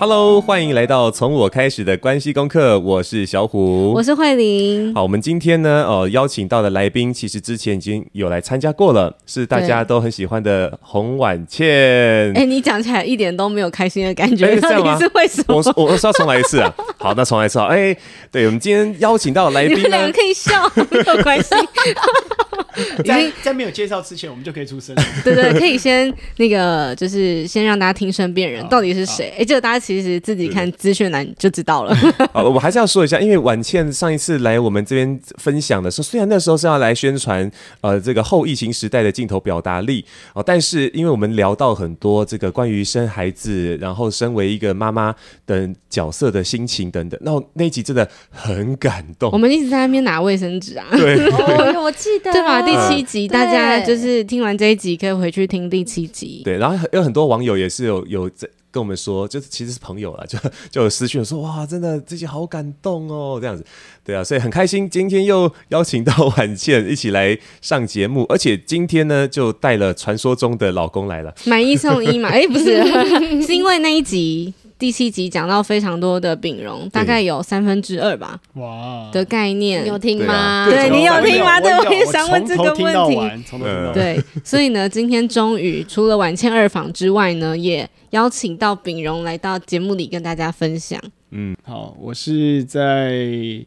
Hello，欢迎来到从我开始的关系功课。我是小虎，我是慧玲。好，我们今天呢，呃，邀请到的来宾，其实之前已经有来参加过了，是大家都很喜欢的洪婉倩。哎，你讲起来一点都没有开心的感觉，欸、这样吗？是为什么？我我是要重来一次啊。好，那重来一次啊。哎，对，我们今天邀请到的来宾呢，你们两个可以笑，没有关系。在在没有介绍之前，我们就可以出声。对对，可以先那个，就是先让大家听声辨人，到底是谁？哎，这个大家其实自己看资讯栏就知道了。好，我还是要说一下，因为婉倩上一次来我们这边分享的时候，虽然那时候是要来宣传呃这个后疫情时代的镜头表达力哦，但是因为我们聊到很多这个关于生孩子，然后身为一个妈妈等角色的心情等等，那那一集真的很感动。我们一直在那边拿卫生纸啊，对，哦，我记得对吧？第七集，大家就是听完这一集可以回去听第七集。对，然后有很多网友也是有有在跟我们说，就是其实是朋友啦，就就有私讯说哇，真的这集好感动哦，这样子。对啊，所以很开心，今天又邀请到婉倩一起来上节目，而且今天呢就带了传说中的老公来了，买一送一嘛？哎，不是，是因为那一集。第七集讲到非常多的丙容，大概有三分之二吧。哇，的概念有听吗？对，你有听吗？对，我也想问这个问题。对，所以呢，今天终于除了晚倩二访之外呢，也邀请到丙容来到节目里跟大家分享。嗯，好，我是在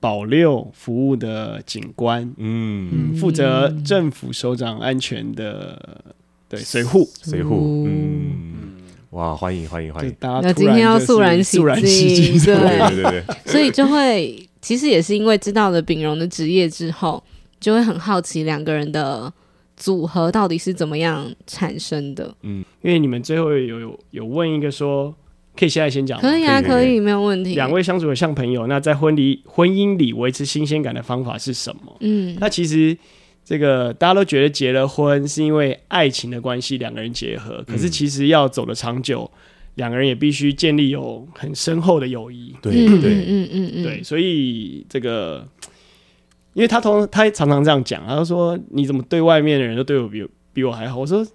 保六服务的警官，嗯，负责政府首长安全的，对，随护，随护，嗯。哇，欢迎欢迎欢迎！那今天要肃然起敬，对对对对，所以就会其实也是因为知道了丙荣的职业之后，就会很好奇两个人的组合到底是怎么样产生的。嗯，因为你们最后有有有问一个说，可以现在先讲，可以啊，可以，没有问题。两位相处的像朋友，那在婚礼婚姻里维持新鲜感的方法是什么？嗯，那其实。这个大家都觉得结了婚是因为爱情的关系，两个人结合。可是其实要走得长久，两个人也必须建立有很深厚的友谊。对对，嗯嗯嗯对。所以这个，因为他同他常常这样讲，他说：“你怎么对外面的人都对我比比我还好？”我说：“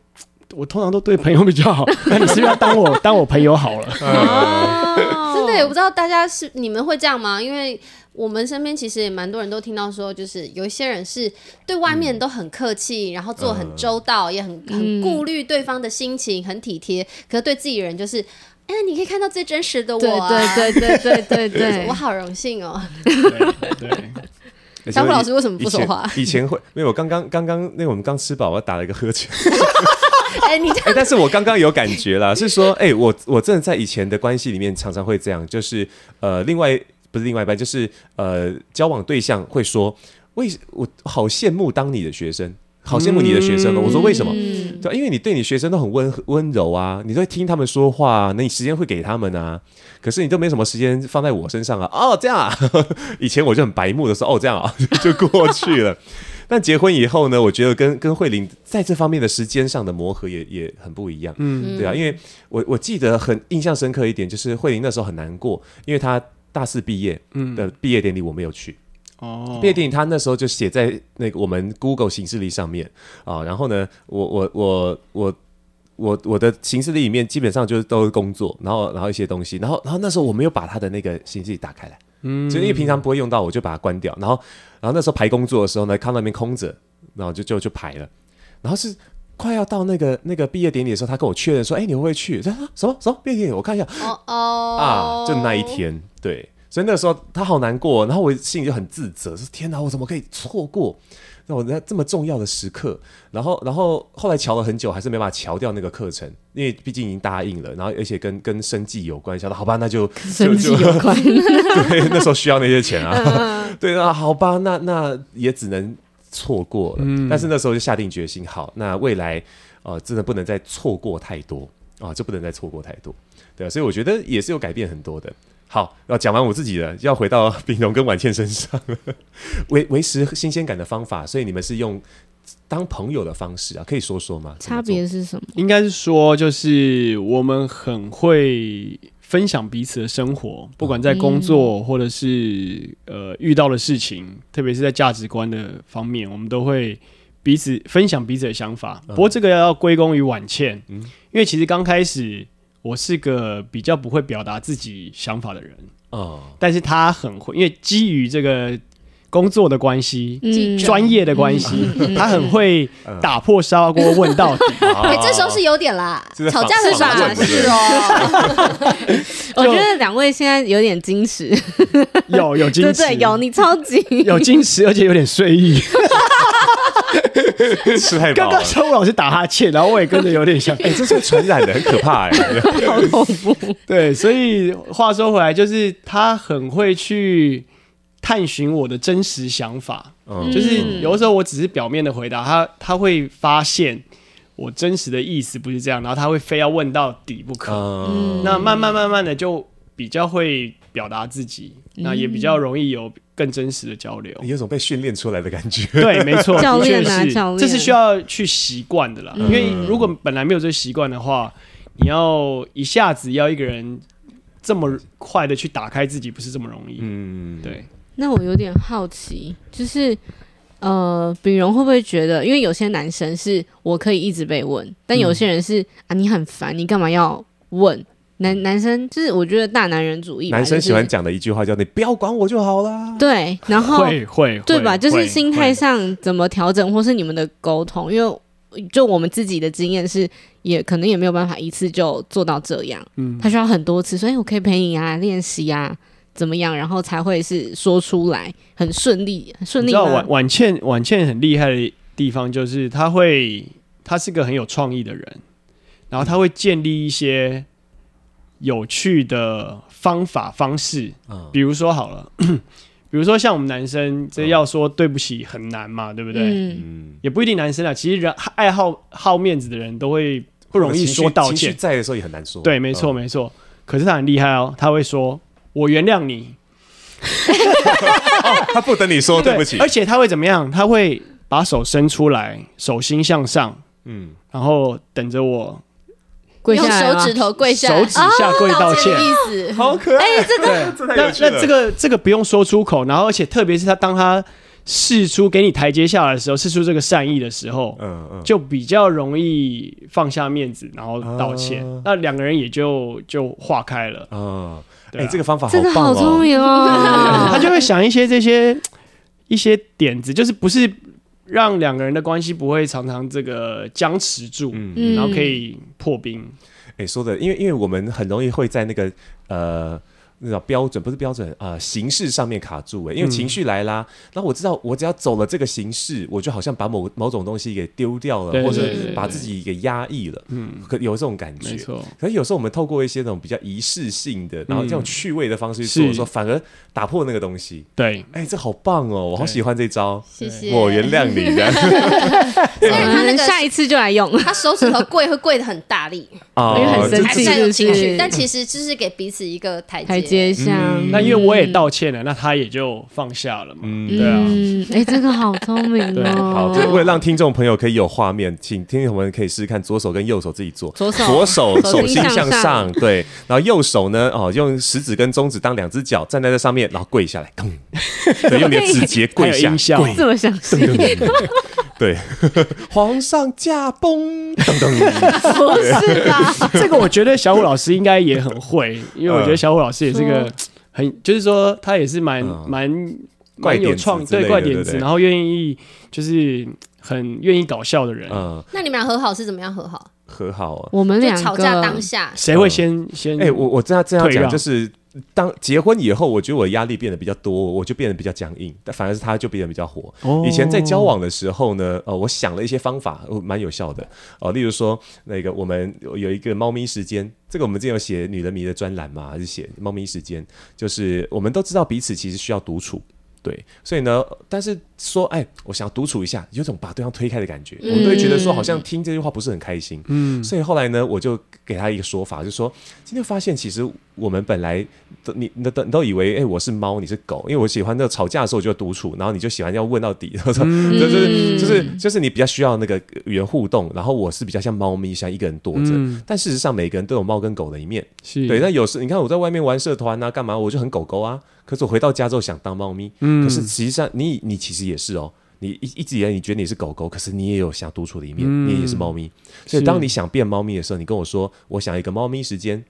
我通常都对朋友比较好，那你是不是要当我当我朋友好了？”真的，也不知道大家是你们会这样吗？因为。我们身边其实也蛮多人都听到说，就是有一些人是对外面都很客气，嗯、然后做很周到，嗯、也很很顾虑对方的心情，很体贴。可是对自己人就是，哎，你可以看到最真实的我，啊，对对对对对对对，我好荣幸哦。对，小虎老师为什么不说话？以前会，没有，我刚刚刚刚那个我们刚吃饱，我打了一个呵欠。哎，你这样，但是我刚刚有感觉啦，是说，哎，我我真的在以前的关系里面常常会这样，就是呃，另外。不是另外一半，就是呃，交往对象会说，为我好羡慕当你的学生，好羡慕你的学生哦。嗯、我说为什么？对，因为你对你学生都很温温柔啊，你都会听他们说话，那你时间会给他们啊。可是你都没什么时间放在我身上啊。哦，这样啊。以前我就很白目的说，哦，这样啊，就过去了。但结婚以后呢，我觉得跟跟慧玲在这方面的时间上的磨合也也很不一样。嗯，对啊，因为我我记得很印象深刻一点，就是慧玲那时候很难过，因为她。大四毕业嗯的毕业典礼我没有去哦，毕业典礼他那时候就写在那个我们 Google 形式里上面。啊，然后呢，我我我我我我的行事历里面基本上就是都是工作，然后然后一些东西，然后然后那时候我没有把他的那个行事历打开来，嗯，就因为平常不会用到，我就把它关掉，然后然后那时候排工作的时候呢，看到那边空着，然后就就就排了，然后是快要到那个那个毕业典礼的时候，他跟我确认说，哎，你会不会去？什么？什么？毕业典礼？我看一下，哦哦。啊，就那一天。对，所以那个时候他好难过，然后我心里就很自责，说天哪，我怎么可以错过那我在这么重要的时刻？然后，然后后来瞧了很久，还是没办法瞧掉那个课程，因为毕竟已经答应了，然后而且跟跟生计有关，想到好吧，那就生计有关，对，那时候需要那些钱啊，对啊，好吧，那那也只能错过了。嗯、但是那时候就下定决心，好，那未来呃真的不能再错过太多啊，就不能再错过太多，对啊，所以我觉得也是有改变很多的。好，要讲完我自己的，要回到 丙容跟婉倩身上，维维持新鲜感的方法，所以你们是用当朋友的方式啊，可以说说吗？差别是什么？应该是说，就是我们很会分享彼此的生活，不管在工作或者是呃遇到的事情，特别是在价值观的方面，我们都会彼此分享彼此的想法。不过这个要归功于婉倩，嗯，因为其实刚开始。我是个比较不会表达自己想法的人哦，但是他很会，因为基于这个。工作的关系，专、嗯、业的关系，嗯、他很会打破砂锅问到底。哎、嗯，这时候是有点啦，吵架是吧？是哦。我觉得两位现在有点矜持，有有矜持，对，有你超级有矜持，而且有点睡意。吃太饱。刚刚小虎老师打哈欠，然后我也跟着有点像。哎、欸，这是传染的，很可怕哎，好恐怖。对，所以话说回来，就是他很会去。探寻我的真实想法，嗯，就是有的时候我只是表面的回答，他他会发现我真实的意思不是这样，然后他会非要问到底不可。嗯，那慢慢慢慢的就比较会表达自己，嗯，那也比较容易有更真实的交流。有种被训练出来的感觉。对，没错，教练啊，是教练，这是需要去习惯的啦，嗯。因为如果本来没有这习惯的话，你要一下子要一个人这么快的去打开自己，不是这么容易。嗯，对。那我有点好奇，就是呃，秉荣会不会觉得，因为有些男生是我可以一直被问，但有些人是、嗯、啊，你很烦，你干嘛要问？男男生就是我觉得大男人主义，男生喜欢讲的一句话叫“你不要管我就好啦”。对，然后会会对吧？就是心态上怎么调整，或是你们的沟通，因为就我们自己的经验是，也可能也没有办法一次就做到这样，嗯，他需要很多次，所以我可以陪你啊，练习啊。怎么样，然后才会是说出来很顺利，很顺利。你知道婉婉倩婉倩很厉害的地方，就是她会，她是个很有创意的人，然后她会建立一些有趣的方法方式。嗯，比如说好了，比如说像我们男生，这要说对不起很难嘛，对不对？嗯，也不一定男生啊，其实人爱好好面子的人都会不容易说道歉，在的时候也很难说。对，没错，没错。可是他很厉害哦，他会说。我原谅你、哦，他不等你说对不起，而且他会怎么样？他会把手伸出来，手心向上，嗯，然后等着我。跪下手指头跪下，手指下跪道歉，意思。好可爱。哎，这个那那这个这个不用说出口，然后而且特别是他当他试出给你台阶下来的时候，试出这个善意的时候，嗯嗯，就比较容易放下面子，然后道歉，那两个人也就就化开了，嗯。哎、啊欸，这个方法好棒哦！真的好聪明哦！他就会想一些这些一些点子，就是不是让两个人的关系不会常常这个僵持住，嗯，然后可以破冰。哎、欸，说的，因为因为我们很容易会在那个呃。那种标准不是标准啊、呃，形式上面卡住哎，因为情绪来啦，那、嗯、我知道我只要走了这个形式，我就好像把某某种东西给丢掉了，或者把自己给压抑了，嗯，可有这种感觉。没错，可是有时候我们透过一些那种比较仪式性的，然后这种趣味的方式去做的时候，反而打破那个东西。对，哎、欸，这好棒哦，我好喜欢这招。谢谢，我原谅你的。所以他那个下一次就来用，他手指头跪会跪的很大力，哦，因为很生气，有情绪，但其实就是给彼此一个台阶阶下。嗯那因为我也道歉了，那他也就放下了嘛。嗯，对啊。哎、欸，这个好聪明 哦。对，好，为了让听众朋友可以有画面，请听众朋友可以试试看，左手跟右手自己做。左手，左手手心向上，对。然后右手呢，哦，用食指跟中指当两只脚站在这上面，然后跪下来，对，用你的指节跪下，跪。这么详细。对，皇上驾崩，等等。不是吧？这个我觉得小虎老师应该也很会，因为我觉得小虎老师也是个很，就是说他也是蛮蛮蛮有创，对怪点子，然后愿意就是很愿意搞笑的人。嗯，那你们俩和好是怎么样和好？和好啊，我们俩吵架当下，谁会先先？哎，我我这样这样讲就是。当结婚以后，我觉得我压力变得比较多，我就变得比较僵硬，但反而是他就变得比较活。哦、以前在交往的时候呢，呃，我想了一些方法，蛮有效的哦、呃。例如说，那个我们有一个猫咪时间，这个我们之前有写女人迷的专栏嘛，还是写猫咪时间？就是我们都知道彼此其实需要独处。对，所以呢，但是说，哎，我想要独处一下，有种把对方推开的感觉，嗯、我们都会觉得说，好像听这句话不是很开心。嗯，所以后来呢，我就给他一个说法，就是说，今天发现其实我们本来都你你都你都以为，哎，我是猫，你是狗，因为我喜欢那个吵架的时候我就要独处，然后你就喜欢要问到底，就是就是就是你比较需要那个语言互动，然后我是比较像猫咪，像一个人躲着。嗯、但事实上，每个人都有猫跟狗的一面。对，那有时你看我在外面玩社团啊，干嘛，我就很狗狗啊。可是我回到家之后想当猫咪，嗯，可是实际上你你其实也是哦，你一一直以来你觉得你是狗狗，可是你也有想独处的一面，嗯你也是猫咪。所以当你想变猫咪的时候，你跟我说，我想一个猫咪时间。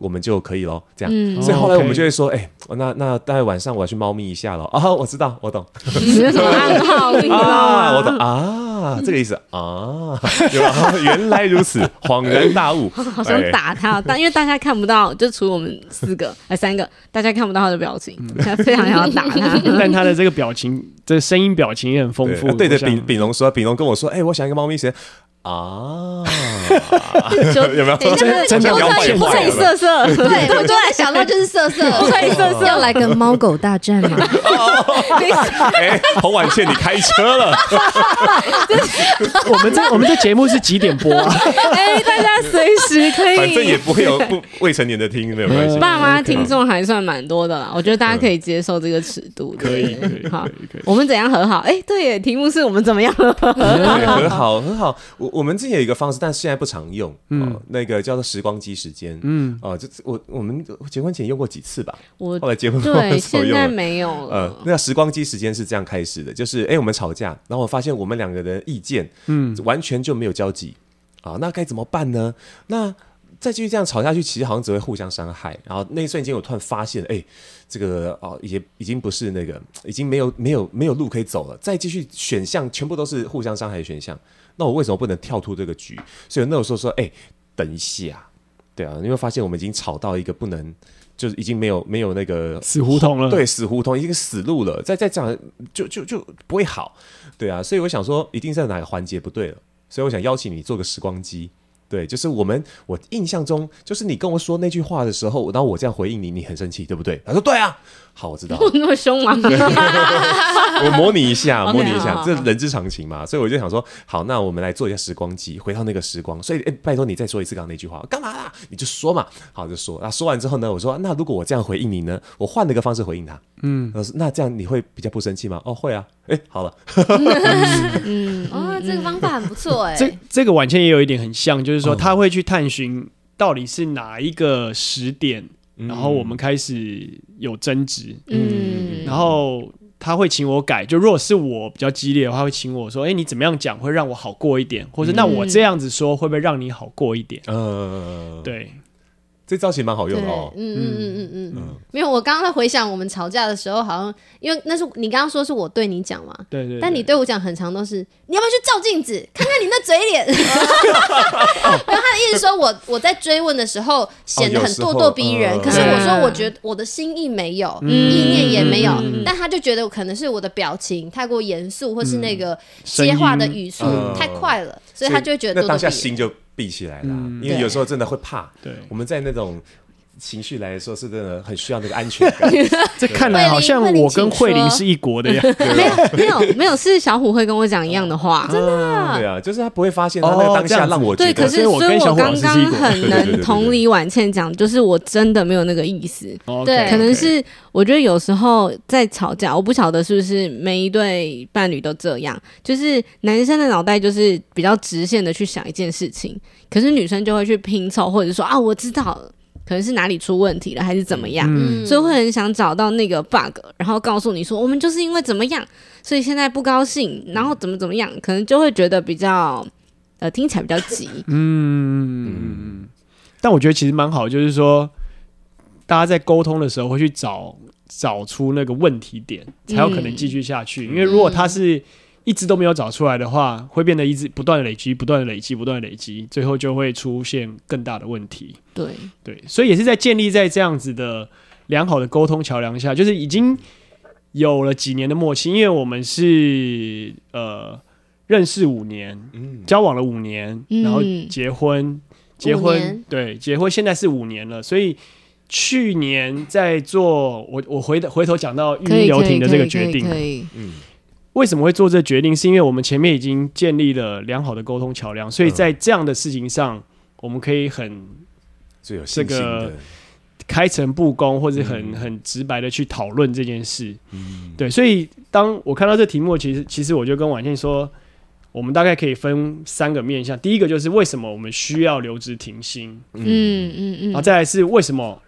我们就可以咯，这样。嗯、所以后来我们就会说，哎、欸，那那大概晚上我要去猫咪一下了啊！我知道，我懂。你是什么暗号？啊，我懂啊，这个意思啊，原来如此，恍然大悟。好想打他，但因为大家看不到，就除了我们四个哎三个，大家看不到他的表情，他非常想要打他。但他的这个表情，这个声音表情也很丰富。对对，炳炳龙说，炳龙跟我说，哎，我想一个猫咪时间。啊，有没有？真的真的不可以，不可以色色。对，我突然想到就是色色，不可以色色，要来个猫狗大战吗？哎，洪婉倩，你开车了？我们这我们这节目是几点播啊？哎，大家随时可以，反正也不会有不未成年的听，没有关系。爸妈听众还算蛮多的啦，我觉得大家可以接受这个尺度。可以，可以，好，我们怎样和好？哎，对耶，题目是我们怎么样和好？和好，和好。我。我们之前有一个方式，但是现在不常用。嗯，呃、那个叫做时光机时间。嗯，哦、呃，这我我们结婚前用过几次吧。我后来结婚后对，现在没有了。呃，那个时光机时间是这样开始的，就是哎，我们吵架，然后我发现我们两个人意见，嗯，完全就没有交集啊、呃，那该怎么办呢？那再继续这样吵下去，其实好像只会互相伤害。然后那一瞬间，我突然发现，哎，这个哦，也已经不是那个，已经没有没有没有路可以走了。再继续选项，全部都是互相伤害的选项。那我为什么不能跳出这个局？所以那个时候说，哎、欸，等一下，对啊，你会发现我们已经吵到一个不能，就是已经没有没有那个死胡同了，对，死胡同，已经死路了。再再这样，就就就不会好，对啊。所以我想说，一定是在哪个环节不对了。所以我想邀请你做个时光机。对，就是我们，我印象中，就是你跟我说那句话的时候，然后我这样回应你，你很生气，对不对？他说对啊，好，我知道。那么凶吗？我模拟一下，模拟一下，这人之常情嘛。所以我就想说，好，那我们来做一下时光机，回到那个时光。所以，哎，拜托你再说一次刚刚那句话，干嘛啦？你就说嘛。好，就说。那说完之后呢，我说，那如果我这样回应你呢？我换了个方式回应他。嗯，那这样你会比较不生气吗？哦，会啊。哎，好了。嗯，哦，这个方法很不错哎。这这个婉倩也有一点很像，就是说他会去探寻到底是哪一个时点，然后我们开始有争执。嗯，然后他会请我改。就如果是我比较激烈的话，会请我说：“哎，你怎么样讲会让我好过一点？或者那我这样子说会不会让你好过一点？”嗯，对。这招其实蛮好用的哦。嗯嗯嗯嗯嗯嗯，没有，我刚刚在回想我们吵架的时候，好像因为那是你刚刚说是我对你讲嘛，对对。但你对。我讲很长都是，你要不要去照镜子？看看你那嘴脸？然后他的意思说我我在追问的时候显得很咄咄逼人，可是我说我觉得我的心意没有，意念也没有，但他就觉得可能是我的表情太过严肃，或是那个接话的语速太快了，所以他就会觉得那当下心就。闭起来了，因为有时候真的会怕。对，我们在那种情绪来说，是真的很需要那个安全感。这看来好像我跟慧玲是一国的呀。没有，没有，没有，是小虎会跟我讲一样的话，真的。对啊，就是他不会发现他那个当下让我觉得。对，可是所以我刚刚很能同理婉倩讲，就是我真的没有那个意思。对，可能是我觉得有时候在吵架，我不晓得是不是每一对伴侣都这样，就是男生的脑袋就是比较直线的去想一件事情，可是女生就会去拼凑，或者说啊，我知道了。可能是哪里出问题了，还是怎么样？嗯、所以会很想找到那个 bug，然后告诉你说，我们就是因为怎么样，所以现在不高兴，然后怎么怎么样，可能就会觉得比较呃听起来比较急。嗯嗯。但我觉得其实蛮好，就是说大家在沟通的时候会去找找出那个问题点，才有可能继续下去。嗯、因为如果他是一直都没有找出来的话，会变得一直不断的累积，不断的累积，不断的累积，最后就会出现更大的问题。对。对，所以也是在建立在这样子的良好的沟通桥梁下，就是已经有了几年的默契，因为我们是呃认识五年，嗯，交往了五年，然后结婚，嗯、结婚对结婚，现在是五年了，所以去年在做我我回回头讲到育婴留停的这个决定，嗯。为什么会做这决定？是因为我们前面已经建立了良好的沟通桥梁，所以在这样的事情上，我们可以很这个开诚布公，或者很很直白的去讨论这件事。嗯，对。所以当我看到这题目，其实其实我就跟婉倩说，我们大概可以分三个面向。第一个就是为什么我们需要留职停薪？嗯嗯嗯。然后再来是为什么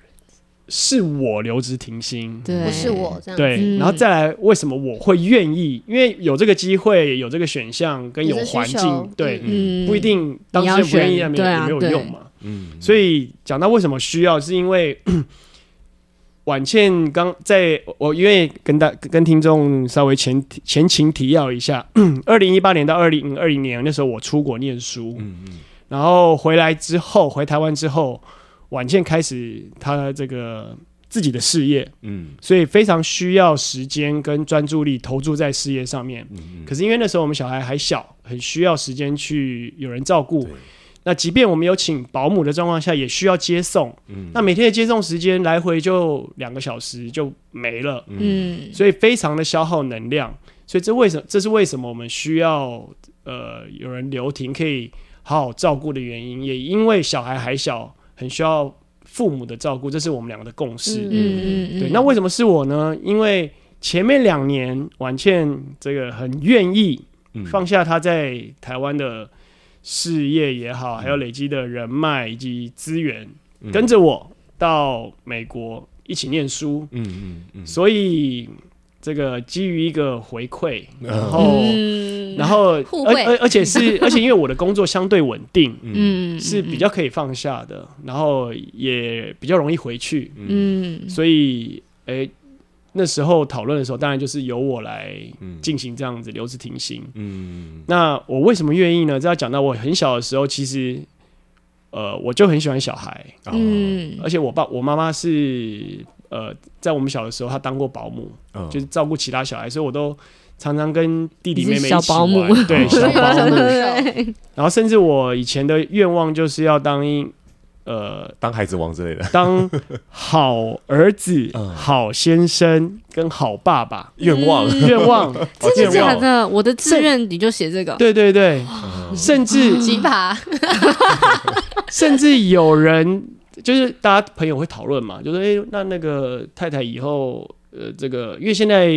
是我留职停薪，对，不是我这样。对，然后再来，为什么我会愿意？因为有这个机会，有这个选项，跟有环境，对，嗯、不一定当时不愿意，也没有用嘛。嗯，所以讲到为什么需要，是因为 婉倩刚在我因为跟大跟听众稍微前前情提要一下，二零一八年到二零二零年那时候我出国念书，嗯嗯，然后回来之后回台湾之后，婉倩开始她这个自己的事业，嗯，所以非常需要时间跟专注力投注在事业上面，嗯嗯，可是因为那时候我们小孩还小，很需要时间去有人照顾。那即便我们有请保姆的状况下，也需要接送。嗯，那每天的接送时间来回就两个小时就没了。嗯，所以非常的消耗能量。所以这为什么？这是为什么我们需要呃有人留停可以好好照顾的原因。也因为小孩还小，很需要父母的照顾，这是我们两个的共识。嗯嗯嗯。对，那为什么是我呢？因为前面两年婉倩这个很愿意放下她在台湾的。事业也好，还有累积的人脉以及资源，嗯、跟着我到美国一起念书。嗯嗯嗯。所以这个基于一个回馈，然后、嗯、然后而而而且是而且因为我的工作相对稳定，嗯，是比较可以放下的，然后也比较容易回去。嗯，所以诶。欸那时候讨论的时候，当然就是由我来进行这样子留职停薪。嗯，那我为什么愿意呢？这要讲到我很小的时候，其实呃，我就很喜欢小孩。嗯，而且我爸我妈妈是呃，在我们小的时候，他当过保姆，哦、就是照顾其他小孩，所以我都常常跟弟弟妹妹一起玩。小保姆，对，小保姆。然后甚至我以前的愿望就是要当一。呃，当孩子王之类的，当好儿子、好先生跟好爸爸，愿望 愿望，真的假的？我的志愿你就写这个？对对对，甚至奇葩，甚至有人就是大家朋友会讨论嘛，就说哎，那那个太太以后呃，这个因为现在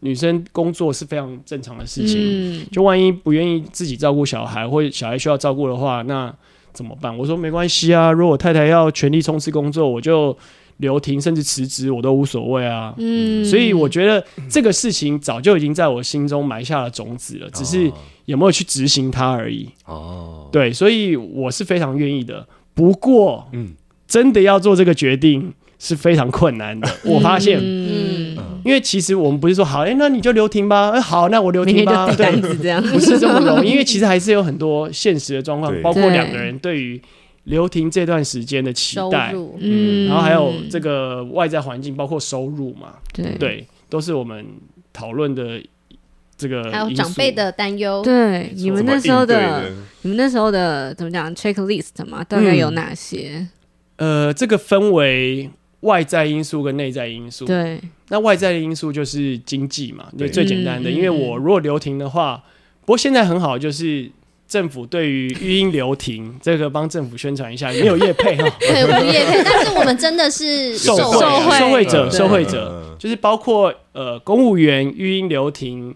女生工作是非常正常的事情，就万一不愿意自己照顾小孩，或者小孩需要照顾的话，那。怎么办？我说没关系啊，如果太太要全力冲刺工作，我就留停甚至辞职，我都无所谓啊。嗯，所以我觉得这个事情早就已经在我心中埋下了种子了，只是有没有去执行它而已。哦，对，所以我是非常愿意的。不过，嗯，真的要做这个决定是非常困难的。我发现，嗯。因为其实我们不是说好，哎、欸，那你就留停吧。哎、欸，好，那我留停吧。对，不是这么容易。因为其实还是有很多现实的状况，包括两个人对于留停这段时间的期待，嗯，然后还有这个外在环境，包括收入嘛，对，对，都是我们讨论的这个。还有长辈的担忧，对，你们那时候的，的你们那时候的怎么讲？checklist 嘛，大概有哪些？嗯、呃，这个分为。外在因素跟内在因素，对，那外在的因素就是经济嘛，对，最简单的。因为我如果留停的话，不过现在很好，就是政府对于育婴留停这个帮政府宣传一下，没有业配哈，对，有业配，但是我们真的是受惠受惠者，受惠者就是包括呃公务员育婴留停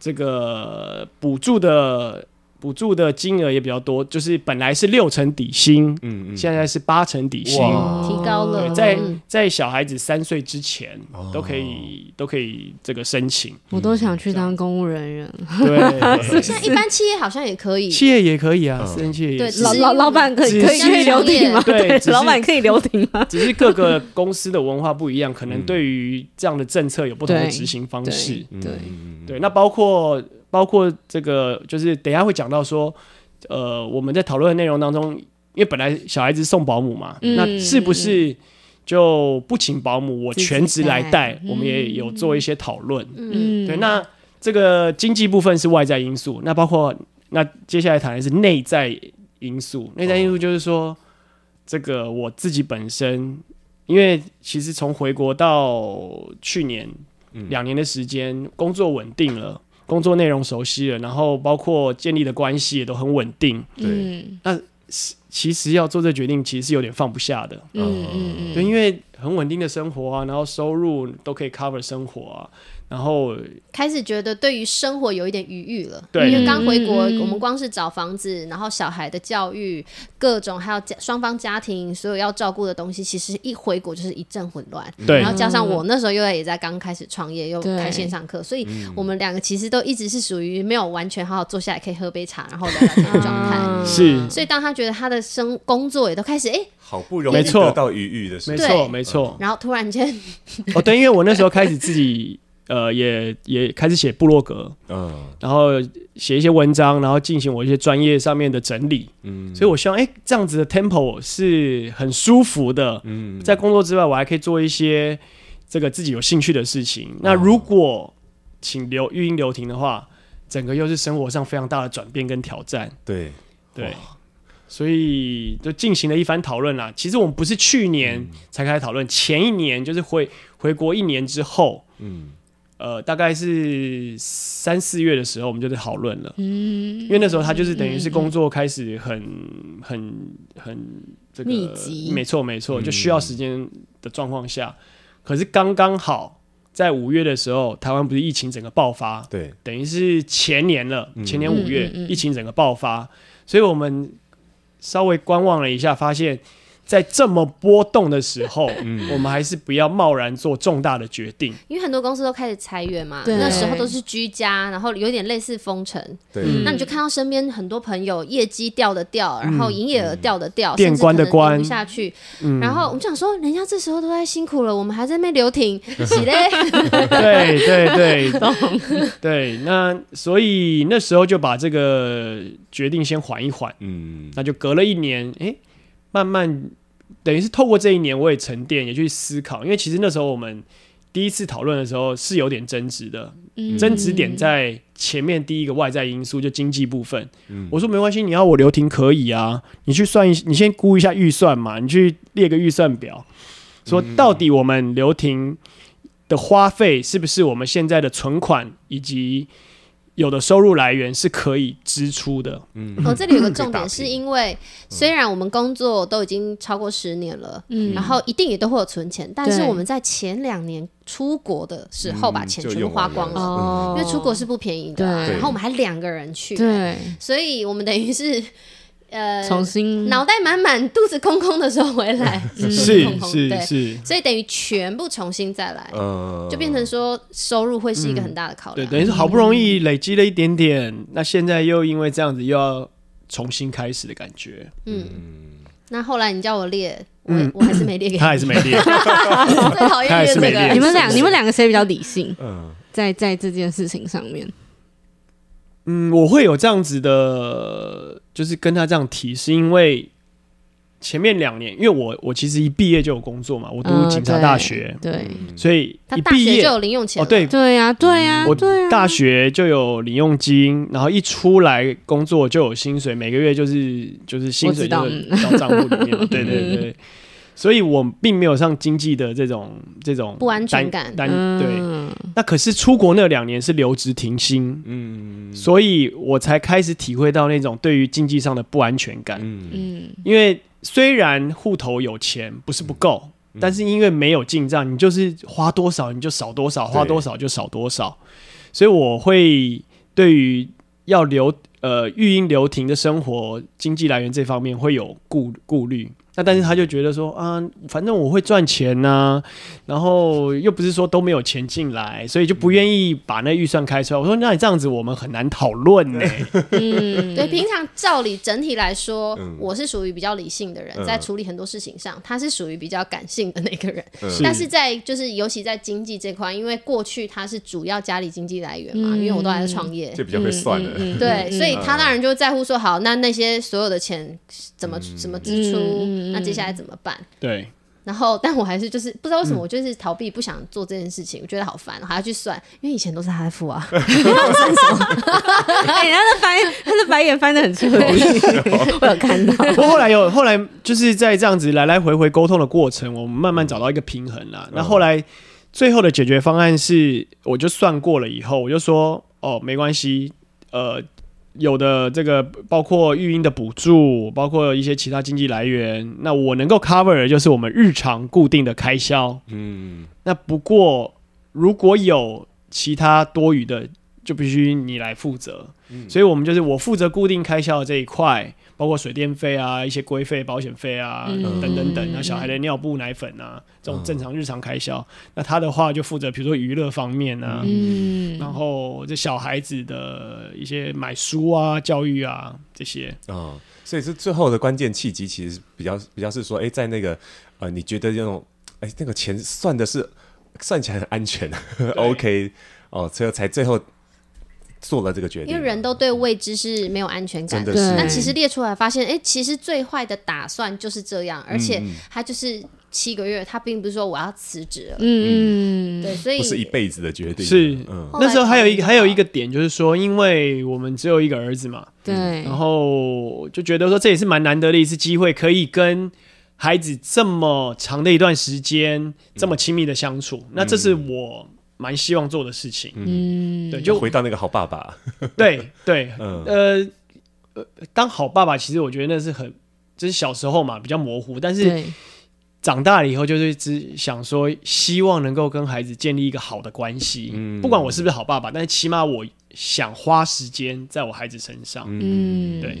这个补助的。补助的金额也比较多，就是本来是六成底薪，嗯嗯，现在是八成底薪，提高了。在在小孩子三岁之前都可以都可以这个申请。我都想去当公务人员。对，像一般企业好像也可以，企业也可以啊，私人企业对，老老老板可以可以可以留停吗？对，老板可以留停吗？只是各个公司的文化不一样，可能对于这样的政策有不同的执行方式。对对，那包括。包括这个，就是等一下会讲到说，呃，我们在讨论的内容当中，因为本来小孩子送保姆嘛，嗯、那是不是就不请保姆，我全职来带？我们也有做一些讨论。嗯，对，那这个经济部分是外在因素，那包括那接下来谈的是内在因素。内在因素就是说，哦、这个我自己本身，因为其实从回国到去年两年的时间，工作稳定了。工作内容熟悉了，然后包括建立的关系也都很稳定。对，那其实要做这决定，其实是有点放不下的。嗯嗯嗯。对，因为很稳定的生活啊，然后收入都可以 cover 生活啊。然后开始觉得对于生活有一点余裕了，对，因为刚回国，嗯、我们光是找房子，然后小孩的教育，各种还有家双方家庭所有要照顾的东西，其实一回国就是一阵混乱。对，然后加上我那时候又也在刚开始创业，又开线上课，所以我们两个其实都一直是属于没有完全好好坐下来可以喝杯茶，然后聊聊天的状态。是，所以当他觉得他的生工作也都开始哎，好不容易得到愉悦的时候，没错没错，然后突然间，哦对，因为我那时候开始自己。呃，也也开始写部落格，嗯，然后写一些文章，然后进行我一些专业上面的整理，嗯，所以我希望，哎，这样子的 tempo 是很舒服的，嗯，在工作之外，我还可以做一些这个自己有兴趣的事情。嗯、那如果请留育婴留停的话，整个又是生活上非常大的转变跟挑战，对。对，所以就进行了一番讨论啦。其实我们不是去年才开始讨论，嗯、前一年就是回回国一年之后，嗯。呃，大概是三四月的时候，我们就在讨论了。嗯，因为那时候他就是等于是工作开始很、嗯、很很这个密集，没错没错，就需要时间的状况下，嗯、可是刚刚好在五月的时候，台湾不是疫情整个爆发，对，等于是前年了，前年五月、嗯嗯嗯、疫情整个爆发，所以我们稍微观望了一下，发现。在这么波动的时候，嗯、我们还是不要贸然做重大的决定，因为很多公司都开始裁员嘛，那时候都是居家，然后有点类似封城，对。那你就看到身边很多朋友业绩掉的掉，然后营业额掉的掉，店关的关，不下去，嗯、然后我们就想说，人家这时候都在辛苦了，我们还在那边留停，洗嘞，对对对，对，那所以那时候就把这个决定先缓一缓，嗯，那就隔了一年，哎、欸。慢慢，等于是透过这一年，我也沉淀，也去思考。因为其实那时候我们第一次讨论的时候是有点争执的，嗯、争执点在前面第一个外在因素，就经济部分。嗯、我说没关系，你要我留停可以啊，你去算一，你先估一下预算嘛，你去列个预算表，说到底我们留停的花费是不是我们现在的存款以及。有的收入来源是可以支出的。嗯，哦，这里有个重点，是因为虽然我们工作都已经超过十年了，嗯，然后一定也都会有存钱，但是我们在前两年出国的时候把钱全部花光了，因为出国是不便宜的，然后我们还两个人去，对，所以我们等于是。呃，重新脑袋满满、肚子空空的时候回来，是是是，所以等于全部重新再来，嗯就变成说收入会是一个很大的考量。对，等于是好不容易累积了一点点，那现在又因为这样子又要重新开始的感觉。嗯，那后来你叫我列，我我还是没列给 他，还是没列。最讨厌列这个，你们两，你们两个谁比较理性？嗯，在在这件事情上面。嗯，我会有这样子的，就是跟他这样提，是因为前面两年，因为我我其实一毕业就有工作嘛，我读警察大学，对，所以一毕业就有零用钱，哦，对，对呀，对呀，我大学就有零用金，然后一出来工作就有薪水，每个月就是就是薪水就到账户里面，对对对。所以我并没有上经济的这种这种不安全感，对。嗯、那可是出国那两年是留职停薪，嗯，所以我才开始体会到那种对于经济上的不安全感，嗯，因为虽然户头有钱不是不够，嗯、但是因为没有进账，你就是花多少你就少多少，花多少就少多少，所以我会对于要留呃育婴留停的生活经济来源这方面会有顾顾虑。那但是他就觉得说啊，反正我会赚钱呐、啊，然后又不是说都没有钱进来，所以就不愿意把那预算开出来。我说那你这样子我们很难讨论呢。嗯，对，平常照理整体来说，我是属于比较理性的人，在处理很多事情上，他是属于比较感性的那个人。但是在就是尤其在经济这块，因为过去他是主要家里经济来源嘛，因为我都还在创业，就比较会算的。对，所以他当然就在乎说，好，那那些所有的钱怎么怎么支出。那接下来怎么办？对，然后但我还是就是不知道为什么，我就是逃避，不想做这件事情。我觉得好烦，我还要去算，因为以前都是他在付啊。算什么？哎，他的翻，他的白眼翻的很彻底，我有看到。不过后来有后来就是在这样子来来回回沟通的过程，我们慢慢找到一个平衡了。那后来最后的解决方案是，我就算过了以后，我就说哦，没关系，呃。有的这个包括育婴的补助，包括一些其他经济来源。那我能够 cover 的就是我们日常固定的开销。嗯，那不过如果有其他多余的，就必须你来负责。嗯，所以我们就是我负责固定开销的这一块。包括水电费啊，一些规费、保险费啊，嗯、等等等。那小孩的尿布、奶粉啊，这种正常日常开销，嗯、那他的话就负责，比如说娱乐方面啊，嗯，然后这小孩子的一些买书啊、教育啊这些啊、哦，所以是最后的关键契机，其实比较比较是说，哎、欸，在那个呃，你觉得这种哎、欸，那个钱算的是算起来很安全，OK，哦，最后才最后。做了这个决定，因为人都对未知是没有安全感的。那其实列出来发现，哎、欸，其实最坏的打算就是这样，而且他就是七个月，他并不是说我要辞职了。嗯，对，所以不是一辈子的决定。是，嗯，那时候还有一个还有一个点就是说，因为我们只有一个儿子嘛，对，然后就觉得说这也是蛮难得的一次机会，可以跟孩子这么长的一段时间这么亲密的相处。嗯、那这是我。蛮希望做的事情，嗯，对，就回到那个好爸爸，对对，嗯、呃呃，当好爸爸，其实我觉得那是很，就是小时候嘛，比较模糊，但是长大了以后，就是只想说，希望能够跟孩子建立一个好的关系，嗯，不管我是不是好爸爸，但是起码我想花时间在我孩子身上，嗯，对。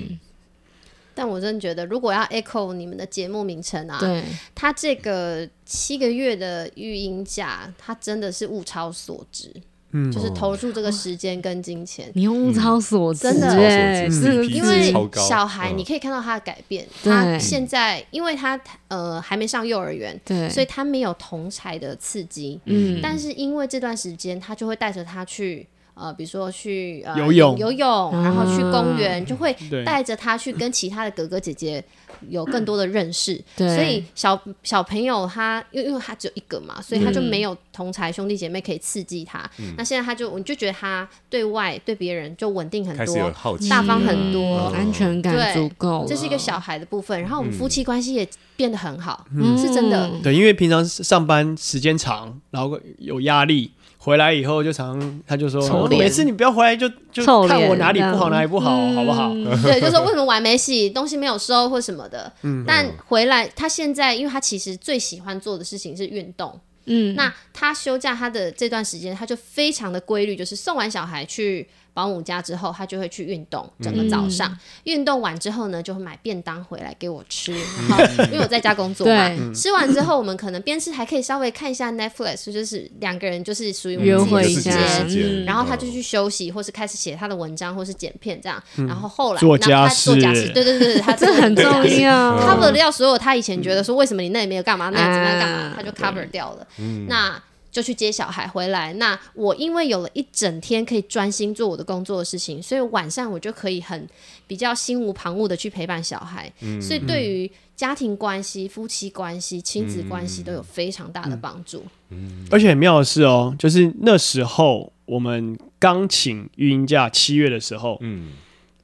但我真的觉得，如果要 echo 你们的节目名称啊，对，他这个七个月的育婴假，他真的是物超所值，嗯，就是投入这个时间跟金钱，你用物超所值，真的。是因为小孩，你可以看到他的改变，他现在因为他呃还没上幼儿园，对，所以他没有同才的刺激，嗯，但是因为这段时间，他就会带着他去。呃，比如说去呃游泳，游泳，然后去公园，就会带着他去跟其他的哥哥姐姐有更多的认识。对，所以小小朋友他，因为因为他只有一个嘛，所以他就没有同才兄弟姐妹可以刺激他。那现在他就，我就觉得他对外对别人就稳定很多，大方很多，安全感足够。这是一个小孩的部分，然后我们夫妻关系也变得很好，是真的。对，因为平常上班时间长，然后有压力。回来以后就常，他就说，每次你不要回来就就看我哪里不好，哪里不好，好不好？对，就说为什么碗没洗，东西没有收或什么的。但回来他现在，因为他其实最喜欢做的事情是运动。嗯，那他休假他的这段时间，他就非常的规律，就是送完小孩去。保姆家之后，他就会去运动，整个早上运、嗯、动完之后呢，就会买便当回来给我吃。然后因为我在家工作嘛，吃完之后我们可能边吃还可以稍微看一下 Netflix，就是两个人就是属于约会时间。嗯、然后他就去休息，或是开始写他的文章，或是剪片这样。然后后来做家事，做家事，对对对，他 这很重要，cover 掉所有他以前觉得说为什么你那里没有干嘛，那里怎么样干嘛，他就 cover 掉了。嗯、那。就去接小孩回来，那我因为有了一整天可以专心做我的工作的事情，所以晚上我就可以很比较心无旁骛的去陪伴小孩。嗯、所以对于家庭关系、夫妻关系、亲子关系都有非常大的帮助。嗯嗯、而且很妙的是哦，就是那时候我们刚请育婴假七月的时候，嗯，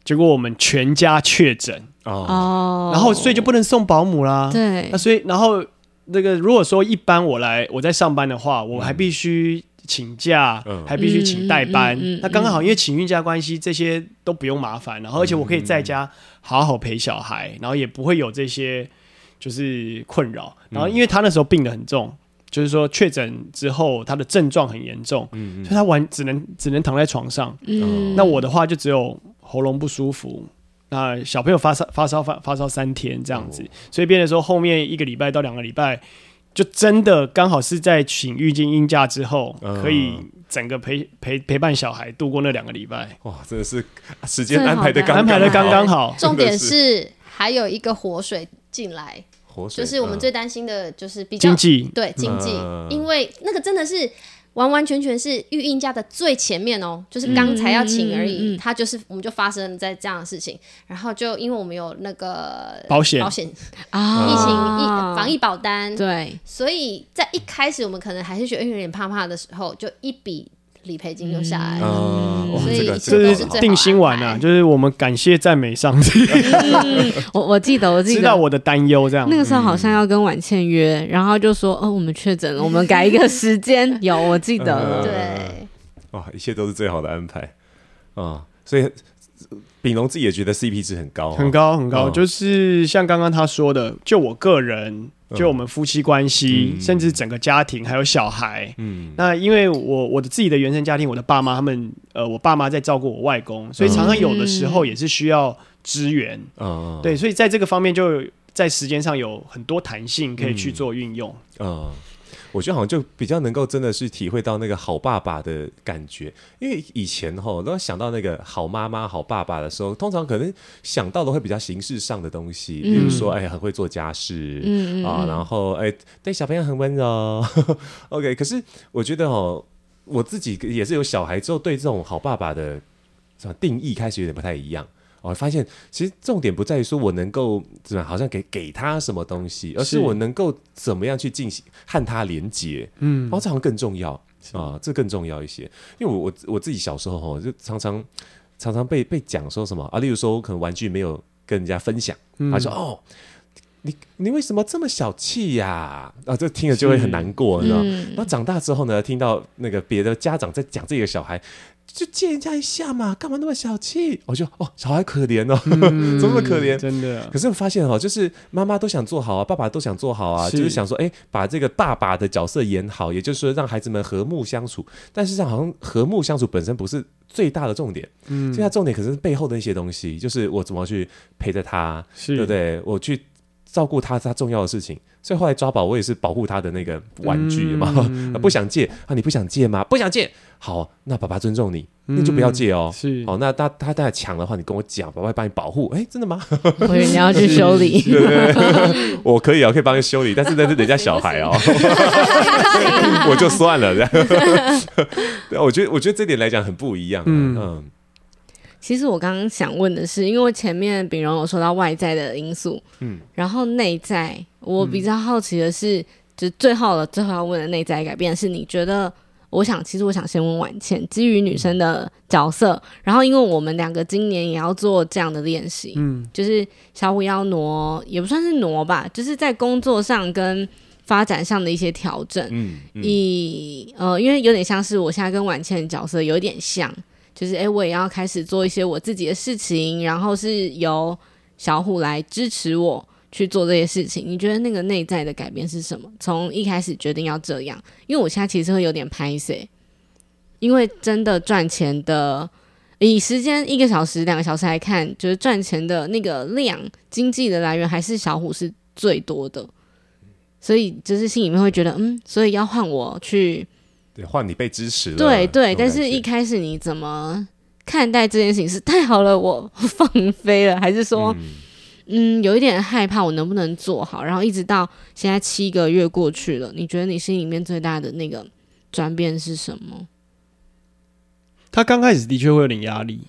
结果我们全家确诊哦，然后所以就不能送保姆啦。对，那所以然后。那个如果说一般我来我在上班的话，我还必须请假，嗯、还必须请代班。嗯嗯嗯、那刚刚好，因为请孕假关系，这些都不用麻烦，然后而且我可以在家好好陪小孩，然后也不会有这些就是困扰。然后因为他那时候病得很重，就是说确诊之后他的症状很严重，嗯嗯、所以他完只能只能躺在床上。嗯、那我的话就只有喉咙不舒服。那小朋友发烧发烧发发烧三天这样子，哦、所以变得说后面一个礼拜到两个礼拜，就真的刚好是在请育婴婴假之后，嗯、可以整个陪陪陪伴小孩度过那两个礼拜。哇，真的是时间安排的刚安排的刚刚好。重点是还有一个活水进来，活水就是我们最担心的就是比较经济济。对经济，嗯、因为那个真的是。完完全全是育婴假的最前面哦，就是刚才要请而已，他就是我们就发生在这样的事情，然后就因为我们有那个保险。保险啊，疫情疫防疫保单，对，所以在一开始我们可能还是觉得有点怕怕的时候，就一笔。理赔金就下来了，所以这是定心丸啊，就是我们感谢赞美上帝。我我记得我记得。知道我的担忧这样，那个时候好像要跟婉倩约，然后就说哦，我们确诊了，我们改一个时间。有我记得。了，对，哇，一切都是最好的安排。啊！所以秉龙自己也觉得 CP 值很高，很高很高。就是像刚刚他说的，就我个人，就我们夫妻关系，甚至整个家庭还有小孩，嗯，那因为我我的自己的原生家庭，我的爸妈他们，呃，我爸妈在照顾我外公，所以常常有的时候也是需要支援，嗯，对，所以在这个方面就在时间上有很多弹性可以去做运用，嗯。我觉得好像就比较能够真的是体会到那个好爸爸的感觉，因为以前哈，都想到那个好妈妈、好爸爸的时候，通常可能想到的会比较形式上的东西，比如说哎，很会做家事，嗯啊，然后哎对小朋友很温柔，OK。可是我觉得哦，我自己也是有小孩之后，对这种好爸爸的什么定义开始有点不太一样。我发现，其实重点不在于说我能够怎么，好像给给他什么东西，而是我能够怎么样去进行和他连接。嗯，然后这好像更重要啊，这更重要一些。因为我我我自己小时候哈，就常常常常被被讲说什么啊，例如说我可能玩具没有跟人家分享，他说哦，你你为什么这么小气呀？啊，这听了就会很难过，你知道？然后长大之后呢，听到那个别的家长在讲这个小孩。就借人家一下嘛，干嘛那么小气？我就哦，小孩可怜哦，嗯、怎么那么可怜？真的。可是我发现哦，就是妈妈都想做好啊，爸爸都想做好啊，是就是想说，哎，把这个爸爸的角色演好，也就是说让孩子们和睦相处。但是好像和睦相处本身不是最大的重点，嗯，最大重点可是背后的一些东西，就是我怎么去陪着他，对不对？我去。照顾他是他重要的事情，所以后来抓宝我也是保护他的那个玩具嘛，嗯、不想借啊，你不想借吗？不想借，好，那爸爸尊重你，那就不要借哦。是，好，那他他在抢的话，你跟我讲，爸爸会帮你保护。哎，真的吗？我以为你要去修理，对 我可以啊，可以帮你修理，但是那是人家小孩哦，我就算了。这样，对，我觉得我觉得这点来讲很不一样，啊，嗯。嗯其实我刚刚想问的是，因为前面秉荣有说到外在的因素，嗯，然后内在，我比较好奇的是，嗯、就最后了，最后要问的内在改变是，你觉得？我想，其实我想先问婉倩，基于女生的角色，嗯、然后因为我们两个今年也要做这样的练习，嗯，就是小虎要挪，也不算是挪吧，就是在工作上跟发展上的一些调整，嗯，嗯以呃，因为有点像是我现在跟婉倩的角色有点像。就是哎，我也要开始做一些我自己的事情，然后是由小虎来支持我去做这些事情。你觉得那个内在的改变是什么？从一开始决定要这样，因为我现在其实会有点拍谢，因为真的赚钱的，以时间一个小时、两个小时来看，就是赚钱的那个量、经济的来源还是小虎是最多的，所以就是心里面会觉得，嗯，所以要换我去。对，换你被支持了。对对，但是一开始你怎么看待这件事情？是太好了，我放飞了，还是说，嗯，嗯，有一点害怕，我能不能做好？然后一直到现在七个月过去了，你觉得你心里面最大的那个转变是什么？他刚开始的确会有点压力，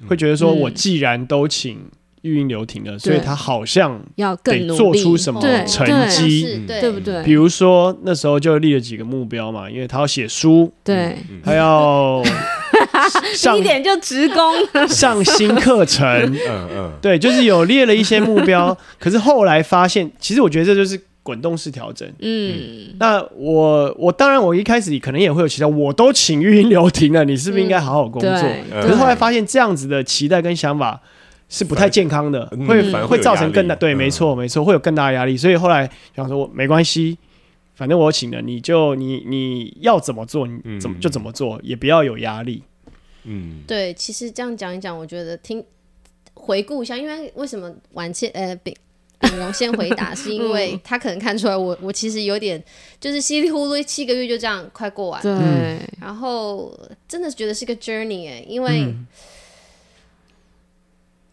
嗯、会觉得说我既然都请。育婴留停了，所以他好像要得做出什么成绩，对不对？比如说那时候就立了几个目标嘛，因为他要写书，对，他要 上一点就职工，上新课程，嗯嗯，对，就是有列了一些目标。可是后来发现，其实我觉得这就是滚动式调整。嗯，那我我当然我一开始可能也会有期待，我都请育婴留停了，你是不是应该好好工作？可是后来发现这样子的期待跟想法。是不太健康的，会会造成更大对，没错没错，会有更大的压力。所以后来想说，我没关系，反正我请了，你就你你要怎么做，你怎么就怎么做，也不要有压力。嗯，对，其实这样讲一讲，我觉得听回顾一下，因为为什么晚期呃秉秉荣先回答，是因为他可能看出来我我其实有点就是稀里糊涂七个月就这样快过完了，对，然后真的觉得是个 journey 哎，因为。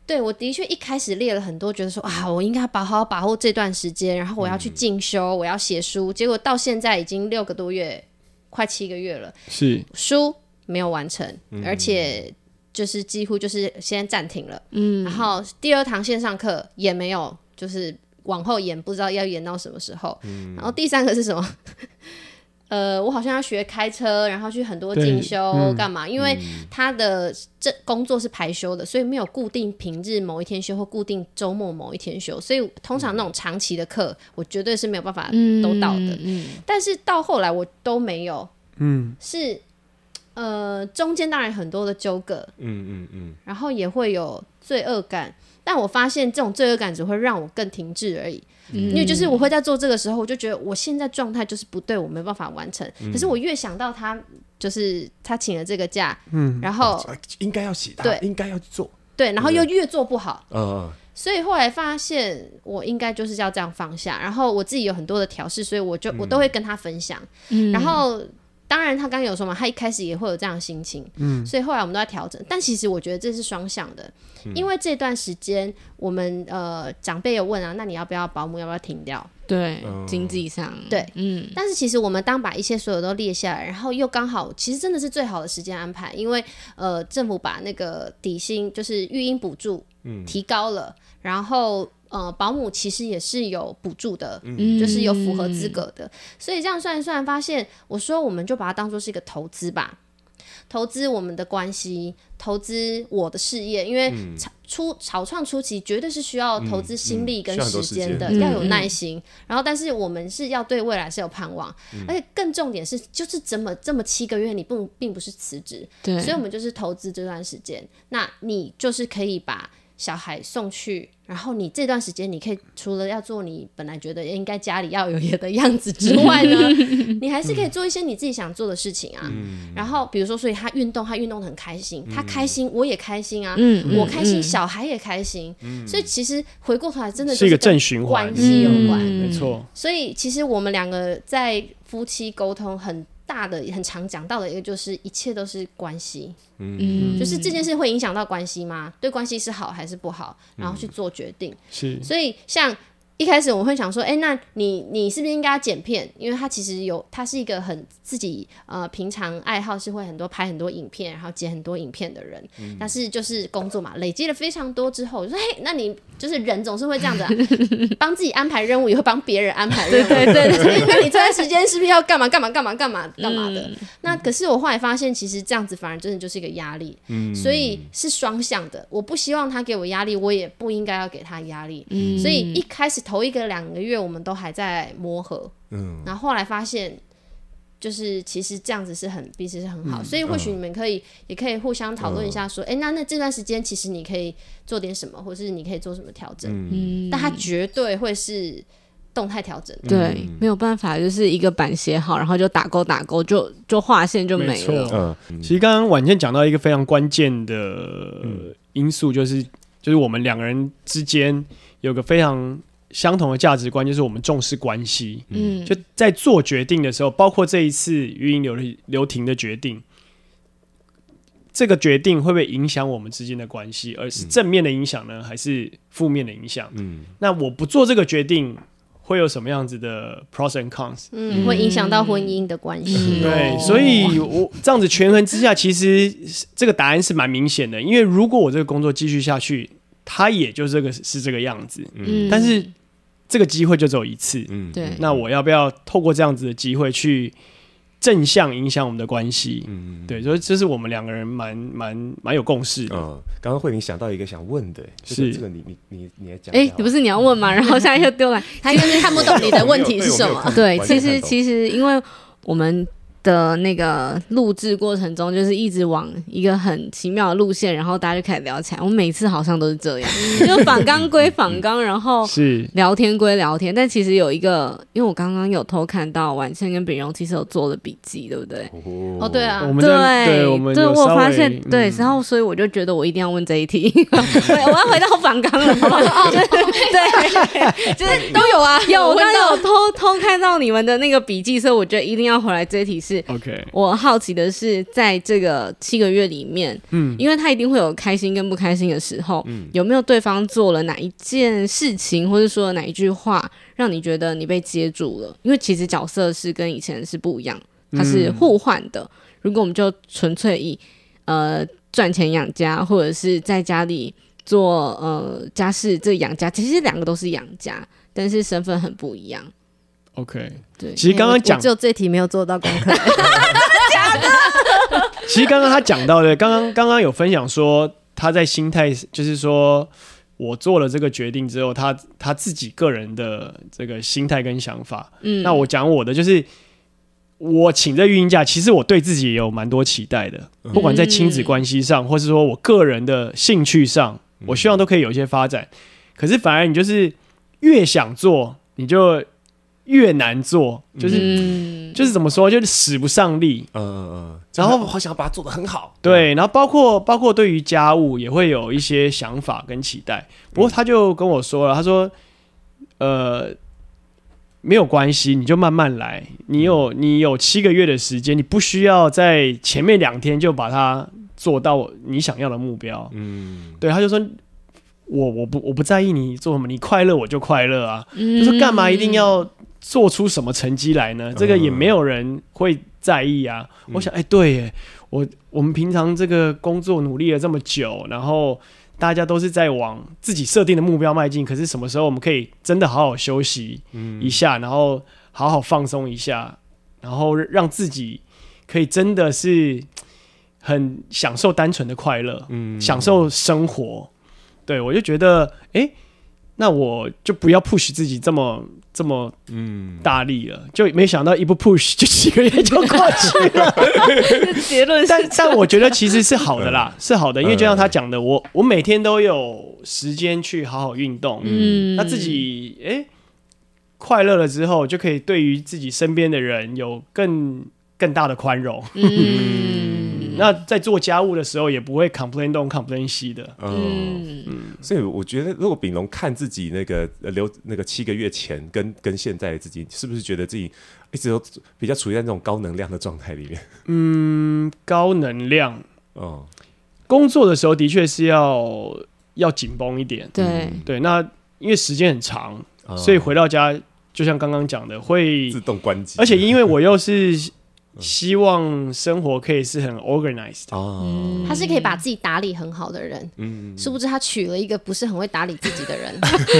对，我的确一开始列了很多，觉得说啊，我应该把好好把握这段时间，然后我要去进修，嗯、我要写书。结果到现在已经六个多月，快七个月了，是书没有完成，嗯、而且就是几乎就是先暂停了。嗯，然后第二堂线上课也没有，就是往后延，不知道要延到什么时候。嗯，然后第三个是什么？呃，我好像要学开车，然后去很多进修干嘛？嗯、因为他的这工作是排休的，所以没有固定平日某一天休或固定周末某一天休，所以通常那种长期的课，我绝对是没有办法都到的。但是到后来我都没有，嗯，是。呃，中间当然很多的纠葛，嗯嗯嗯，然后也会有罪恶感，但我发现这种罪恶感只会让我更停滞而已。嗯、因为就是我会在做这个时候，我就觉得我现在状态就是不对，我没办法完成。嗯、可是我越想到他，就是他请了这个假，嗯，然后应该要洗，对，应该要做，对，然后又越做不好，嗯，所以后来发现我应该就是要这样放下，然后我自己有很多的调试，所以我就我都会跟他分享，嗯，然后。当然，他刚刚有说嘛，他一开始也会有这样的心情，嗯，所以后来我们都在调整。但其实我觉得这是双向的，嗯、因为这段时间我们呃长辈有问啊，那你要不要保姆，要不要停掉？对，经济上对，嗯。但是其实我们当把一些所有都列下来，然后又刚好，其实真的是最好的时间安排，因为呃政府把那个底薪就是育婴补助提高了，嗯、然后。呃，保姆其实也是有补助的，嗯、就是有符合资格的，所以这样算一算，发现我说我们就把它当做是一个投资吧，投资我们的关系，投资我的事业，因为初草创初期绝对是需要投资心力跟时间的，嗯。嗯、要有耐心。然后，但是我们是要对未来是有盼望，嗯、而且更重点是，就是这么这么七个月，你不并不是辞职，所以我们就是投资这段时间，那你就是可以把小孩送去。然后你这段时间，你可以除了要做你本来觉得应该家里要有的样子之 外呢，你还是可以做一些你自己想做的事情啊。嗯、然后比如说，所以他运动，他运动得很开心，嗯、他开心，我也开心啊。嗯、我开心，嗯、小孩也开心。嗯、所以其实回过头来，真的是，是一个正循环，关系有关，没错。所以其实我们两个在夫妻沟通很。大的很常讲到的一个就是一切都是关系，嗯，就是这件事会影响到关系吗？对关系是好还是不好？然后去做决定。是，所以像。一开始我会想说，哎、欸，那你你是不是应该剪片？因为他其实有，他是一个很自己呃平常爱好是会很多拍很多影片，然后剪很多影片的人。嗯、但是就是工作嘛，累积了非常多之后，我说，嘿，那你就是人总是会这样子、啊，帮自己安排任务，也会帮别人安排任务。对对对，对，那你这段时间是不是要干嘛干嘛干嘛干嘛干嘛的？嗯、那可是我后来发现，其实这样子反而真的就是一个压力。嗯，所以是双向的。我不希望他给我压力，我也不应该要给他压力。嗯，所以一开始。头一个两个月，我们都还在磨合，嗯，然后后来发现，就是其实这样子是很彼此是很好，嗯、所以或许你们可以、嗯、也可以互相讨论一下，说，哎、嗯，那那这段时间其实你可以做点什么，或是你可以做什么调整，嗯，但它绝对会是动态调整，对，没有办法，就是一个板写好，然后就打勾打勾，就就划线就没了，嗯，其实刚刚婉倩讲到一个非常关键的因素，就是就是我们两个人之间有个非常。相同的价值观就是我们重视关系，嗯，就在做决定的时候，包括这一次育婴留留停的决定，这个决定会不会影响我们之间的关系？而是正面的影响呢，还是负面的影响？嗯，那我不做这个决定，会有什么样子的 pros and cons？嗯，会影响到婚姻的关系。嗯、对，所以我这样子权衡之下，其实这个答案是蛮明显的。因为如果我这个工作继续下去，它也就这个是这个样子。嗯，但是。这个机会就只有一次，嗯，对。那我要不要透过这样子的机会去正向影响我们的关系？嗯，对，所以这是我们两个人蛮蛮蛮有共识的。嗯，刚刚慧玲想到一个想问的，是这个你你你你来讲。哎，你不是你要问吗？然后现在又丢来，他应该是看不懂你的问题是什么。对，其实其实因为我们。的那个录制过程中，就是一直往一个很奇妙的路线，然后大家就开始聊起来。我每次好像都是这样，就仿纲归仿纲，然后 是聊天归聊天。但其实有一个，因为我刚刚有偷看到晚倩跟炳荣其实有做了笔记，对不对？哦，对啊，对，对，我发现对，然后所以我就觉得我一定要问这一题。对，我要回到仿纲了。对 对，就是都有啊，有，我刚刚有偷偷看到你们的那个笔记，所以我觉得一定要回来这一题。是，OK。我好奇的是，在这个七个月里面，嗯，因为他一定会有开心跟不开心的时候，嗯，有没有对方做了哪一件事情，或者说了哪一句话，让你觉得你被接住了？因为其实角色是跟以前是不一样，它是互换的。嗯，如果我们就纯粹以呃赚钱养家，或者是在家里做呃家事这养家，其实两个都是养家，但是身份很不一样。OK，对，其实刚刚讲只有这题没有做到功课，假的。其实刚刚他讲到的，刚刚刚刚有分享说他在心态，就是说我做了这个决定之后，他他自己个人的这个心态跟想法。嗯，那我讲我的，就是我请这育婴假，其实我对自己也有蛮多期待的，不管在亲子关系上，或是说我个人的兴趣上，我希望都可以有一些发展。可是反而你就是越想做，你就越难做，就是、嗯、就是怎么说，就是使不上力。嗯嗯嗯。然后我好想要把它做得很好。对，然后包括包括对于家务也会有一些想法跟期待。不过他就跟我说了，他说，呃。没有关系，你就慢慢来。你有你有七个月的时间，你不需要在前面两天就把它做到你想要的目标。嗯，对，他就说，我我不我不在意你做什么，你快乐我就快乐啊。嗯，就说干嘛一定要做出什么成绩来呢？这个也没有人会在意啊。嗯，我想，哎，对耶，我我们平常这个工作努力了这么久，然后。大家都是在往自己设定的目标迈进，可是什么时候我们可以真的好好休息一下，嗯、然后好好放松一下，然后让自己可以真的是很享受单纯的快乐，嗯、享受生活。对，我就觉得，哎、欸，那我就不要 push 自己这么。这么嗯大力了，就没想到一不 push 就几个月就过去了。结论是，但但我觉得其实是好的啦，是好的，因为就像他讲的，我我每天都有时间去好好运动，嗯，那自己哎、欸、快乐了之后，就可以对于自己身边的人有更更大的宽容，嗯。那在做家务的时候，也不会 complain 东 complain 西的。嗯嗯，所以我觉得，如果丙龙看自己那个留那个七个月前跟跟现在的自己，是不是觉得自己一直都比较处于在那种高能量的状态里面？嗯，高能量。哦，工作的时候的确是要要紧绷一点。对、嗯、对，那因为时间很长，所以回到家就像刚刚讲的，会自动关机。而且因为我又是。希望生活可以是很 organized 哦，嗯、他是可以把自己打理很好的人，嗯，殊不知他娶了一个不是很会打理自己的人，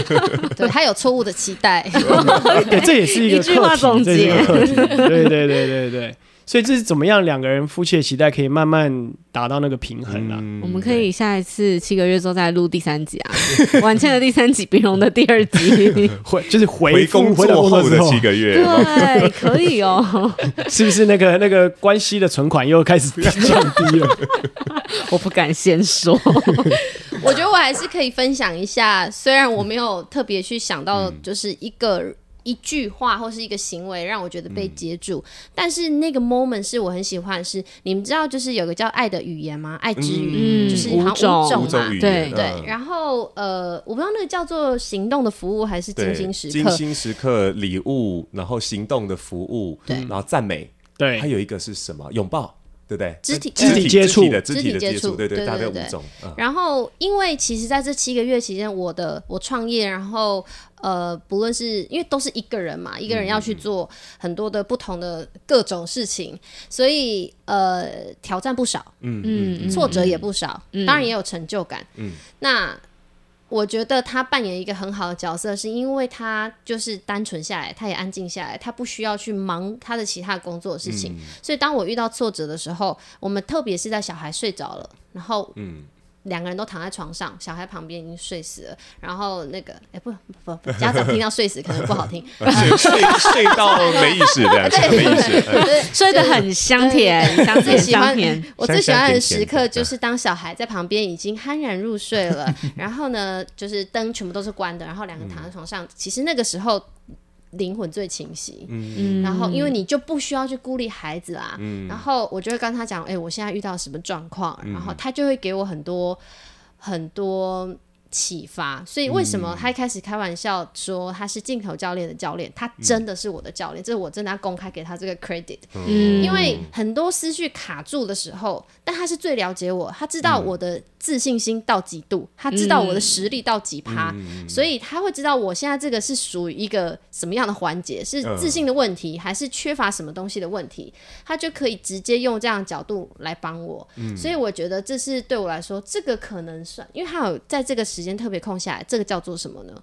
对，他有错误的期待，对，这也是一个一句话总结，对对对对对。所以这是怎么样？两个人夫妻的期待可以慢慢达到那个平衡啊。嗯、我们可以下一次七个月之后再录第三集啊，婉倩的第三集，冰龙的第二集，回就是回，回工作后的七个月，对，可以哦。是不是那个那个关系的存款又开始降低了？我不敢先说。我觉得我还是可以分享一下，虽然我没有特别去想到，就是一个。一句话或是一个行为让我觉得被接住，嗯、但是那个 moment 是我很喜欢是，是你们知道，就是有个叫爱的语言吗？爱之语，嗯、就是好像五种嘛，对对。然后呃，我不知道那个叫做行动的服务还是精心时刻，精心时刻礼物，然后行动的服务，对，然后赞美，对，还有一个是什么？拥抱。对不对？肢体肢体接触的肢体接触，对对，大概五种。然后，因为其实在这七个月期间，我的我创业，然后呃，不论是因为都是一个人嘛，一个人要去做很多的不同的各种事情，所以呃，挑战不少，嗯嗯，挫折也不少，当然也有成就感，嗯，那。我觉得他扮演一个很好的角色，是因为他就是单纯下来，他也安静下来，他不需要去忙他的其他工作的事情。嗯、所以当我遇到挫折的时候，我们特别是在小孩睡着了，然后嗯。两个人都躺在床上，小孩旁边已经睡死了。然后那个，哎，不不不，家长听到睡死可能不好听，睡睡到没意识的，对，没意识，睡得很香甜，香甜香甜。我最喜欢的时刻就是当小孩在旁边已经酣然入睡了，然后呢，就是灯全部都是关的，然后两个人躺在床上，其实那个时候。灵魂最清晰，嗯，然后因为你就不需要去孤立孩子啦，嗯，然后我就会跟他讲，哎、欸，我现在遇到什么状况，嗯、然后他就会给我很多很多。启发，所以为什么他一开始开玩笑说他是镜头教练的教练？他真的是我的教练，这是我真的要公开给他这个 credit。嗯，因为很多思绪卡住的时候，但他是最了解我，他知道我的自信心到几度，他知道我的实力到几趴，所以他会知道我现在这个是属于一个什么样的环节，是自信的问题，还是缺乏什么东西的问题，他就可以直接用这样的角度来帮我。所以我觉得这是对我来说，这个可能算，因为他有在这个时。时间特别空下来，这个叫做什么呢？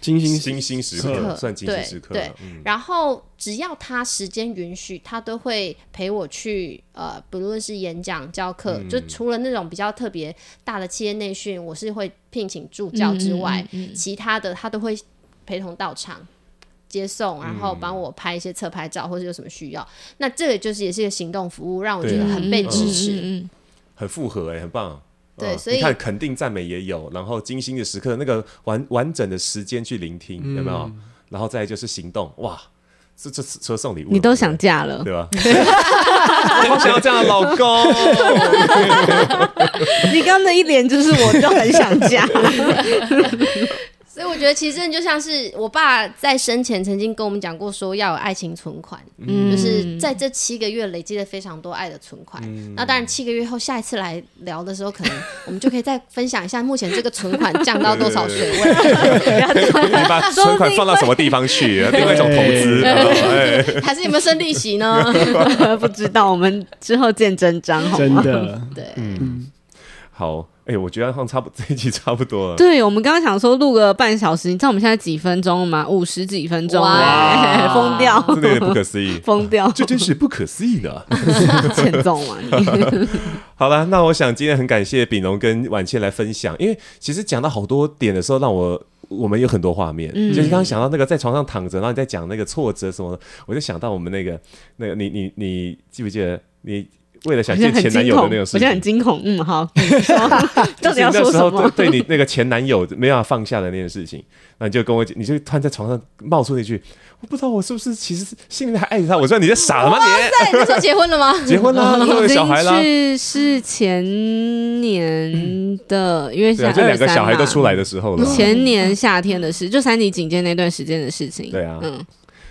精心精心时刻，算精心时刻。对，然后只要他时间允许，他都会陪我去呃，不论是演讲、教课，就除了那种比较特别大的企业内训，我是会聘请助教之外，其他的他都会陪同到场。接送，然后帮我拍一些侧拍照，或者有什么需要，那这个就是也是一个行动服务，让我觉得很被支持，嗯，嗯，很符合哎，很棒。对，所以你看肯定赞美也有，然后精心的时刻，那个完完整的时间去聆听，有没有？然后再就是行动，哇！这这车送礼物，你都想嫁了，对吧？我好想要这样的老公。你刚刚的一脸就是我都很想嫁。所以我觉得其实就像是我爸在生前曾经跟我们讲过，说要有爱情存款，嗯，就是在这七个月累积了非常多爱的存款。嗯、那当然七个月后下一次来聊的时候，可能我们就可以再分享一下目前这个存款降到多少水位。你把存款放到什么地方去？另外一种投资，还是有没有生利息呢？不知道，我们之后见真章，好吗？真的，对，嗯，好。哎、欸，我觉得好像差不 这一集差不多了。对，我们刚刚想说录个半小时，你知道我们现在几分钟吗？五十几分钟，哎，疯掉，真 的有点不可思议，疯掉，这真是不可思议的。欠揍嘛你。好了，那我想今天很感谢炳龙跟婉倩来分享，因为其实讲到好多点的时候，让我我们有很多画面，嗯、就是刚刚想到那个在床上躺着，然后你在讲那个挫折什么的，我就想到我们那个那个你你你记不记得你？为了想见前男友的那种事情，我现在很惊恐。嗯，好，到底要说什么？对对你那个前男友没办法放下的那件事情，那你就跟我，你就突然在床上冒出那句：“我不知道我是不是其实心里面还爱着他。”我说：“你在傻了吗？你？”你说结婚了吗？结婚了，都有小孩了。是是前年的，因为这两个小孩都出来的时候了。前年夏天的事，就三级警戒那段时间的事情。对啊，嗯。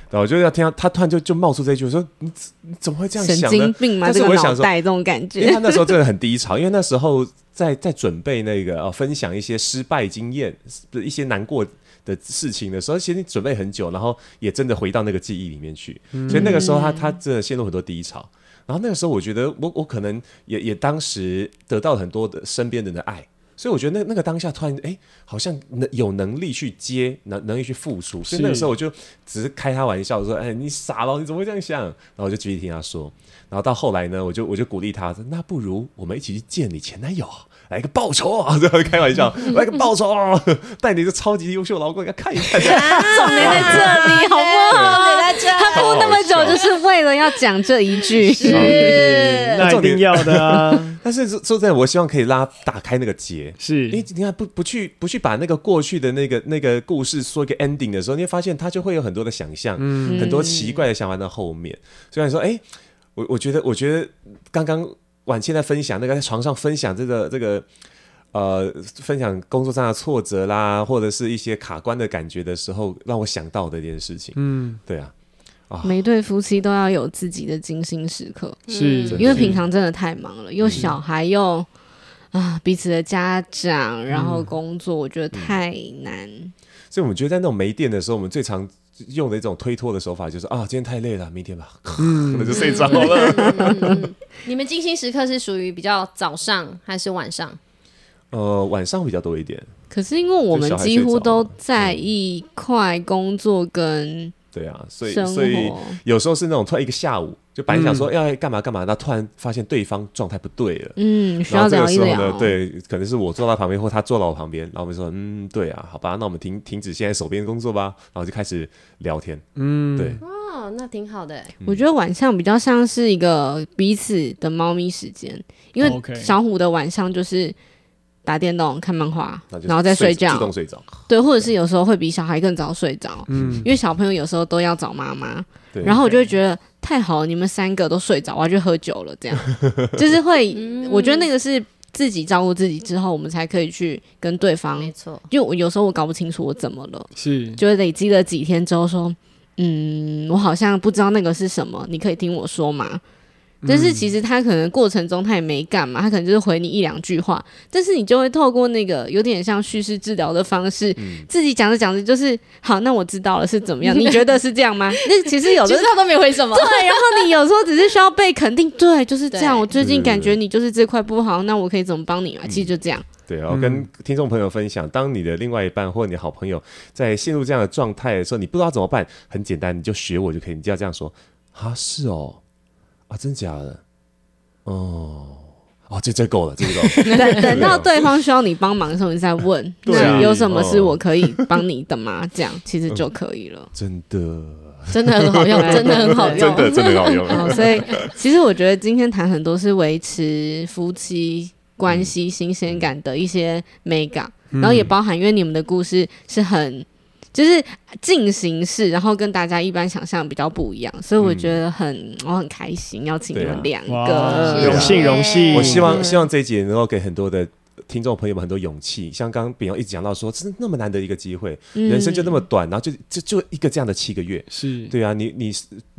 然后我就要听到他突然就就冒出这一句，我说你你怎么会这样想呢？神经病吗？但是我想说，带这种感觉，因为他那时候真的很低潮，因为那时候在在准备那个呃分享一些失败经验的一些难过的事情的时候，其实你准备很久，然后也真的回到那个记忆里面去，嗯、所以那个时候他他真的陷入很多低潮。然后那个时候我觉得我我可能也也当时得到很多的身边人的爱。所以我觉得那那个当下突然哎、欸，好像能有能力去接，能能力去付出。所以那个时候我就只是开他玩笑说：“哎、欸，你傻了，你怎么会这样想？”然后我就继续听他说。然后到后来呢，我就我就鼓励他说：“那不如我们一起去见你前男友。”来个报仇啊！这样开玩笑，来个报仇啊！带你一个超级优秀老公给他看一看。重点在这里，好不好？他哭那么久，就是为了要讲这一句。是，那一定要的啊！但是说真的，我希望可以拉打开那个结。是，你你看不不去不去把那个过去的那个那个故事说一个 ending 的时候，你会发现他就会有很多的想象，嗯，很多奇怪的想法在后面。所以说，哎，我我觉得我觉得刚刚。婉倩在分享那个在床上分享这个这个呃分享工作上的挫折啦，或者是一些卡关的感觉的时候，让我想到的一件事情。嗯，对啊，啊，每对夫妻都要有自己的精心时刻，是因为平常真的太忙了，又小孩又啊彼此的家长，然后工作，我觉得太难。所以我们觉得在那种没电的时候，我们最常。用的一种推脱的手法就是啊，今天太累了，明天吧，可能就睡着了。嗯嗯、你们精心时刻是属于比较早上还是晚上？呃，晚上比较多一点。可是因为我们几乎都在一块工作跟。对啊，所以所以有时候是那种突然一个下午，就本来想说要干嘛干嘛，那突然发现对方状态不对了，嗯，需要聊一聊。然后这个时候呢，对，可能是我坐到旁边，或他坐到我旁边，然后我们说，嗯，对啊，好吧，那我们停停止现在手边的工作吧，然后就开始聊天，嗯，对，哦，那挺好的。我觉得晚上比较像是一个彼此的猫咪时间，因为小虎的晚上就是。打电动、看漫画，然后再睡觉，自动睡着。对，或者是有时候会比小孩更早睡着。嗯，因为小朋友有时候都要找妈妈。对。然后我就会觉得太好了，你们三个都睡着，我要去喝酒了。这样 就是会，我觉得那个是自己照顾自己之后，我们才可以去跟对方。没错。因为我有时候我搞不清楚我怎么了，是，就累积了几天之后说，嗯，我好像不知道那个是什么，你可以听我说吗？但是其实他可能过程中他也没干嘛，他可能就是回你一两句话，但是你就会透过那个有点像叙事治疗的方式，嗯、自己讲着讲着就是好，那我知道了是怎么样？你觉得是这样吗？那其实有的 时候都没回什么，对。然后你有时候只是需要被肯定，对，就是这样。我最近感觉你就是这块不好，那我可以怎么帮你啊？其实就这样。对，然后跟听众朋友分享，当你的另外一半或者你的好朋友在陷入这样的状态的时候，你不知道怎么办，很简单，你就学我就可以，你就要这样说啊，是哦，啊，真假的。哦，哦，这这够了，这够了。等等到对方需要你帮忙的时候，你再问，那有什么是我可以帮你的吗？这样 其实就可以了。真的，真的很好用，真的很好用，真的真的很好用。所以其实我觉得今天谈很多是维持夫妻关系新鲜感的一些美感，然后也包含因为你们的故事是很。就是进行式，然后跟大家一般想象比较不一样，所以我觉得很、嗯、我很开心邀请你们两个，荣幸荣幸。我希望希望这一集能够给很多的。听众朋友们很多勇气，像刚刚秉荣一直讲到说，这是那么难得一个机会，嗯、人生就那么短，然后就就就一个这样的七个月，是。对啊，你你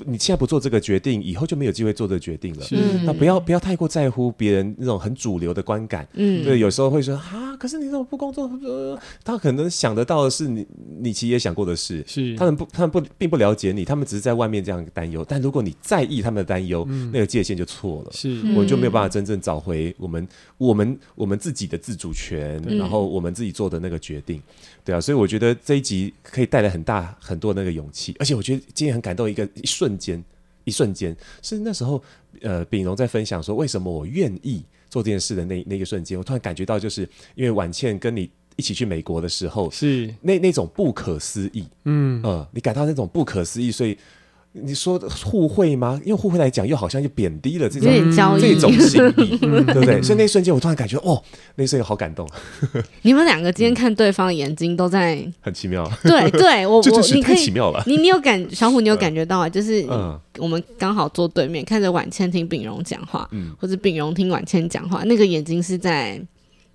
你现在不做这个决定，以后就没有机会做这个决定了。是。那不要不要太过在乎别人那种很主流的观感，嗯，对，有时候会说啊，可是你怎么不工作？呃，他可能想得到的是你，你其实也想过的事，是。他们不，他们不并不了解你，他们只是在外面这样担忧。但如果你在意他们的担忧，嗯、那个界限就错了，是，我就没有办法真正找回我们我们我们自己的自主权。然后我们自己做的那个决定，对啊，所以我觉得这一集可以带来很大很多那个勇气，而且我觉得今天很感动，一个一瞬间，一瞬间是那时候，呃，秉荣在分享说为什么我愿意做这件事的那那个瞬间，我突然感觉到，就是因为婉倩跟你一起去美国的时候，是那那种不可思议，嗯呃，你感到那种不可思议，所以。你说互惠吗？用互惠来讲，又好像又贬低了这种这种心意，对不对？所以那一瞬间，我突然感觉，哦，那一瞬间好感动。你们两个今天看对方的眼睛都在 很奇妙。对对，我我你可以奇妙了。你你有感小虎，你有感觉到啊？就是我们刚好坐对面，看着婉倩听秉荣讲话，或者秉荣听婉倩讲话，那个眼睛是在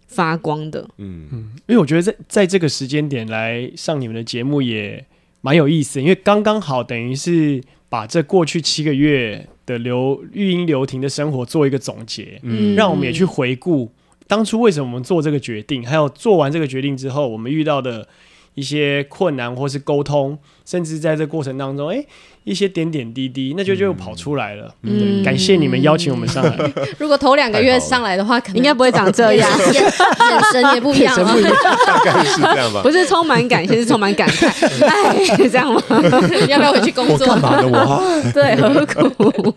发光的。嗯嗯，因为我觉得在在这个时间点来上你们的节目也。蛮有意思，因为刚刚好等于是把这过去七个月的留育婴留停的生活做一个总结，嗯，让我们也去回顾当初为什么我们做这个决定，还有做完这个决定之后我们遇到的一些困难或是沟通，甚至在这过程当中，哎。一些点点滴滴，那就就跑出来了。嗯，感谢你们邀请我们上来。如果头两个月上来的话，可能应该不会长这样，眼 神也不一样，不一样，大概是这样吧。不是充满感谢，是充满感慨。哎，这样吗？要不要回去工作？我干嘛呢？我对，何苦？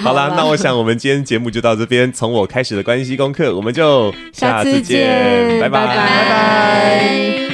好啦，那我想我们今天节目就到这边。从我开始的关系功课，我们就下次见，拜拜，拜拜。